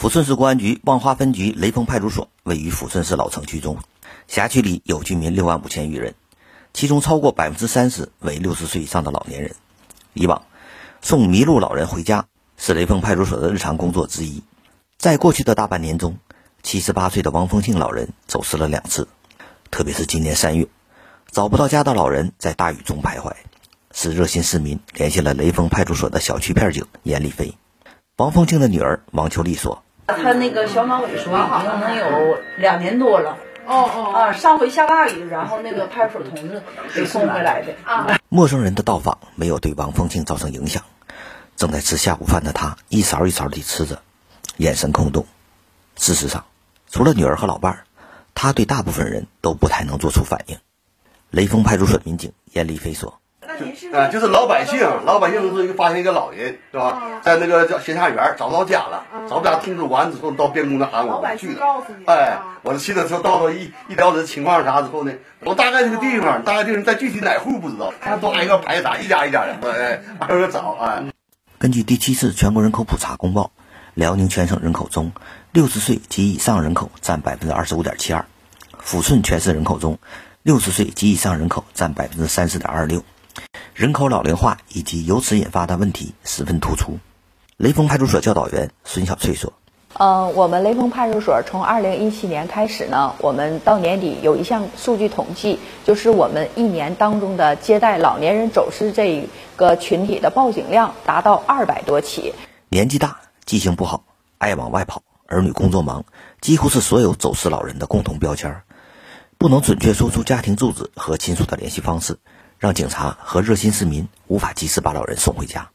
抚顺市公安局望花分局雷锋派出所位于抚顺市老城区中，辖区里有居民六万五千余人，其中超过百分之三十为六十岁以上的老年人。以往，送迷路老人回家是雷锋派出所的日常工作之一。在过去的大半年中，七十八岁的王凤庆老人走失了两次，特别是今年三月，找不到家的老人在大雨中徘徊，是热心市民联系了雷锋派出所的小区片警严丽飞。王凤庆的女儿王秋丽说。他那个小脑萎缩好像能有两年多了。哦哦啊！上回下大雨，然后那个派出所同志给送回来的。啊！陌生人的到访没有对王凤庆造成影响。正在吃下午饭的他一勺一勺地吃着，眼神空洞。事实上，除了女儿和老伴儿，他对大部分人都不太能做出反应。雷锋派出所民警严立飞说。啊，就是老百姓，老百姓是一个发现一个老人，是吧？在那个叫闲下园找不到家了，找不着通知完之后，到边工那喊我去了。哎，我去了之后到了一一了解情况啥之后呢，我大概这个地方，大概地方在具体哪户不知道，他都挨个排查，一家一家的，哎，挨个找，哎。根据第七次全国人口普查公报，辽宁全省人口中，六十岁及以上人口占百分之二十五点七二，抚顺全市人口中，六十岁及以上人口占百分之三十点二六。人口老龄化以及由此引发的问题十分突出。雷锋派出所教导员孙小翠说：“嗯，我们雷锋派出所从二零一七年开始呢，我们到年底有一项数据统计，就是我们一年当中的接待老年人走失这个群体的报警量达到二百多起。年纪大、记性不好、爱往外跑、儿女工作忙，几乎是所有走失老人的共同标签。不能准确说出家庭住址和亲属的联系方式。”让警察和热心市民无法及时把老人送回家。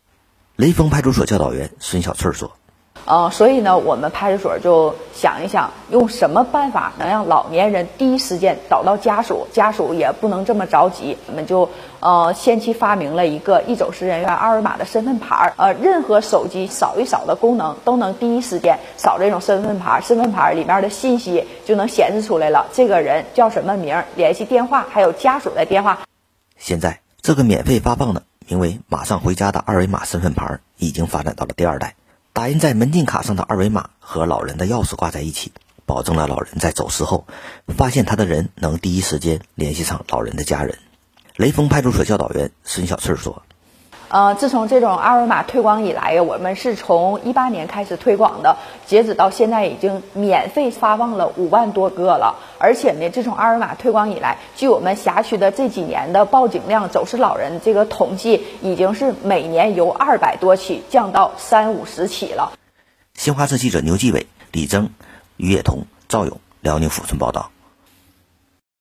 雷锋派出所教导员孙小翠说：“呃，所以呢，我们派出所就想一想，用什么办法能让老年人第一时间找到家属，家属也不能这么着急。我们就呃，先期发明了一个易走失人员二维码的身份牌儿，呃，任何手机扫一扫的功能都能第一时间扫这种身份牌，身份牌里面的信息就能显示出来了，这个人叫什么名，联系电话，还有家属的电话。”现在，这个免费发放的名为“马上回家”的二维码身份牌已经发展到了第二代。打印在门禁卡上的二维码和老人的钥匙挂在一起，保证了老人在走失后，发现他的人能第一时间联系上老人的家人。雷锋派出所教导员孙小翠说。呃，自从这种二维码推广以来，我们是从一八年开始推广的，截止到现在已经免费发放了五万多个了。而且呢，自从二维码推广以来，据我们辖区的这几年的报警量、走失老人这个统计，已经是每年由二百多起降到三五十起了。新华社记者牛继伟、李征、于野彤、赵勇，辽宁抚顺报道。